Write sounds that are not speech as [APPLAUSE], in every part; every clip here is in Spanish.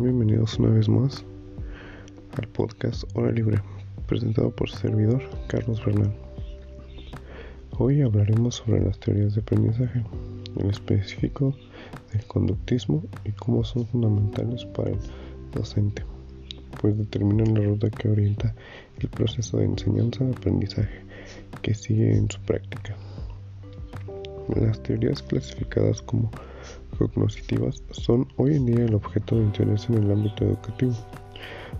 Bienvenidos una vez más al podcast Hora Libre, presentado por su servidor Carlos Bernal. Hoy hablaremos sobre las teorías de aprendizaje, en específico del conductismo y cómo son fundamentales para el docente, pues determinan la ruta que orienta el proceso de enseñanza-aprendizaje que sigue en su práctica. Las teorías clasificadas como cognitivas son hoy en día el objeto de interés en el ámbito educativo.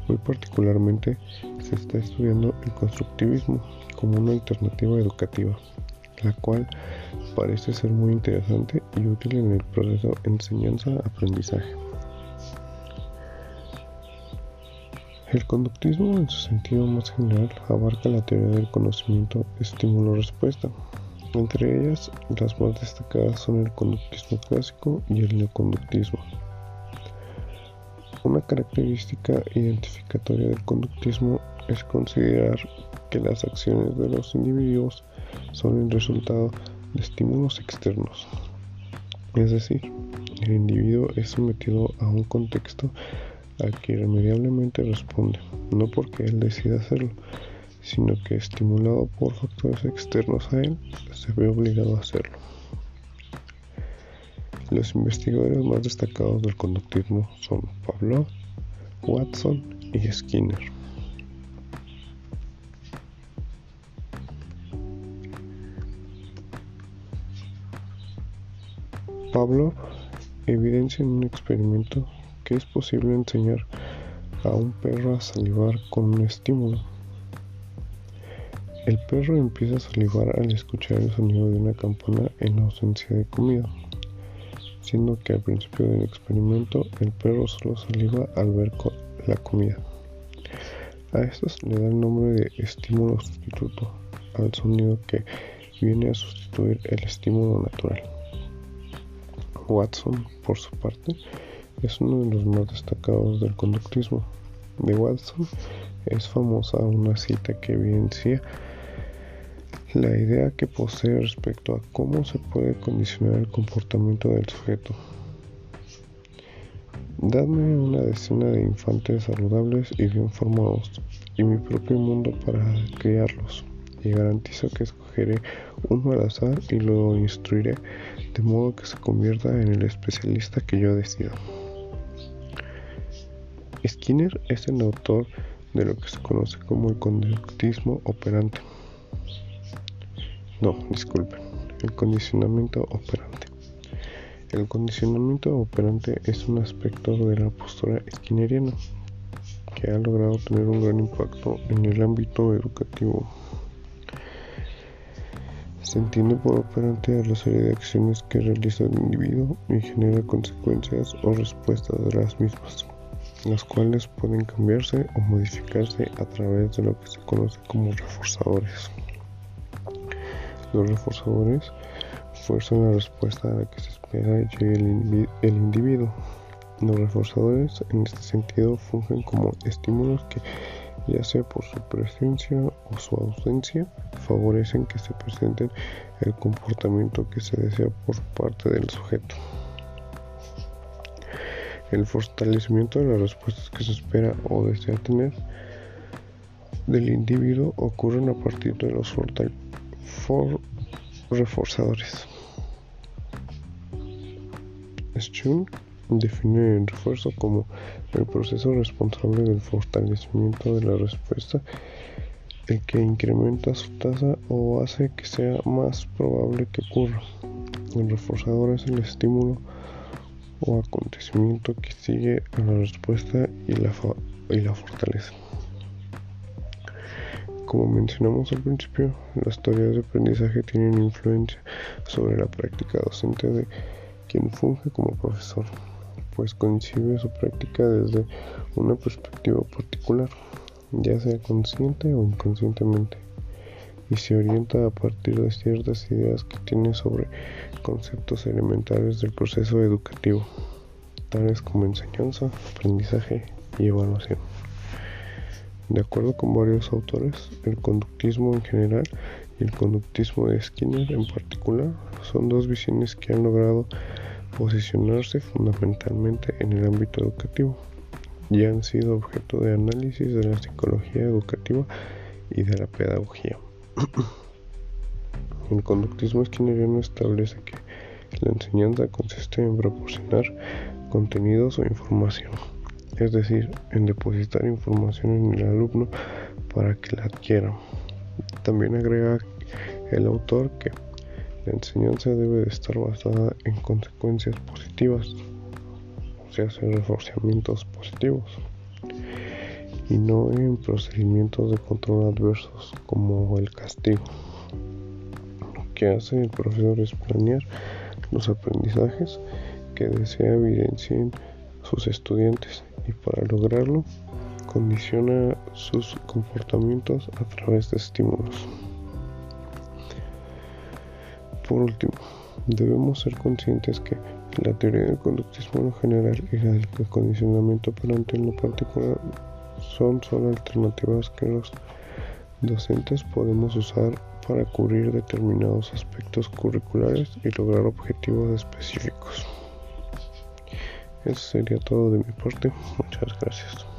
Muy particularmente se está estudiando el constructivismo como una alternativa educativa, la cual parece ser muy interesante y útil en el proceso enseñanza-aprendizaje. El conductismo en su sentido más general abarca la teoría del conocimiento estímulo-respuesta, entre ellas, las más destacadas son el conductismo clásico y el neoconductismo. Una característica identificatoria del conductismo es considerar que las acciones de los individuos son el resultado de estímulos externos. Es decir, el individuo es sometido a un contexto al que irremediablemente responde, no porque él decida hacerlo, sino que estimulado por factores externos a él, se ve obligado a hacerlo. Los investigadores más destacados del conductismo son Pavlov, Watson y Skinner. Pavlov evidencia en un experimento que es posible enseñar a un perro a salivar con un estímulo el perro empieza a salivar al escuchar el sonido de una campana en ausencia de comida, siendo que al principio del experimento el perro solo saliva al ver la comida. A estos le da el nombre de estímulo sustituto al sonido que viene a sustituir el estímulo natural. Watson, por su parte, es uno de los más destacados del conductismo. De Watson es famosa una cita que evidencia la idea que posee respecto a cómo se puede condicionar el comportamiento del sujeto. Dadme una decena de infantes saludables y bien formados y mi propio mundo para criarlos y garantizo que escogeré uno al azar y lo instruiré de modo que se convierta en el especialista que yo decida. Skinner es el autor de lo que se conoce como el conductismo operante no, disculpen. El condicionamiento operante. El condicionamiento operante es un aspecto de la postura skinneriana que ha logrado tener un gran impacto en el ámbito educativo. Se entiende por operante a la serie de acciones que realiza el individuo y genera consecuencias o respuestas de las mismas, las cuales pueden cambiarse o modificarse a través de lo que se conoce como reforzadores. Los reforzadores fuerzan la respuesta a la que se espera el, individuo. Los reforzadores en este sentido fungen como estímulos que, ya sea por su presencia o su ausencia, favorecen que se presente el comportamiento que se desea por parte del sujeto. El fortalecimiento de las respuestas que se espera o desea tener del individuo ocurren a partir de los fortalecimientos reforzadores. Schun define el refuerzo como el proceso responsable del fortalecimiento de la respuesta, el que incrementa su tasa o hace que sea más probable que ocurra. El reforzador es el estímulo o acontecimiento que sigue a la respuesta y la, y la fortalece. Como mencionamos al principio, las teorías de aprendizaje tienen influencia sobre la práctica docente de quien funge como profesor, pues concibe su práctica desde una perspectiva particular, ya sea consciente o inconscientemente, y se orienta a partir de ciertas ideas que tiene sobre conceptos elementales del proceso educativo, tales como enseñanza, aprendizaje y evaluación. De acuerdo con varios autores, el conductismo en general y el conductismo de Skinner en particular son dos visiones que han logrado posicionarse fundamentalmente en el ámbito educativo, ya han sido objeto de análisis de la psicología educativa y de la pedagogía. [CLEARS THROAT] El conductismo esquineriano establece que la enseñanza consiste en proporcionar contenidos o información, es decir, en depositar información en el alumno para que la adquiera. También agrega el autor que la enseñanza debe de estar basada en consecuencias positivas, o sea, en reforzamientos positivos, y no en procedimientos de control adversos como el castigo. Lo que hace el profesor es planear los aprendizajes que desea evidencien sus estudiantes y para lograrlo condiciona sus comportamientos a través de estímulos. Por último, debemos ser conscientes que la teoría del conductismo en general y la del condicionamiento operante en lo particular son solo alternativas que los docentes podemos usar para cubrir determinados aspectos curriculares y lograr objetivos específicos. Eso sería todo de mi parte. Muchas gracias.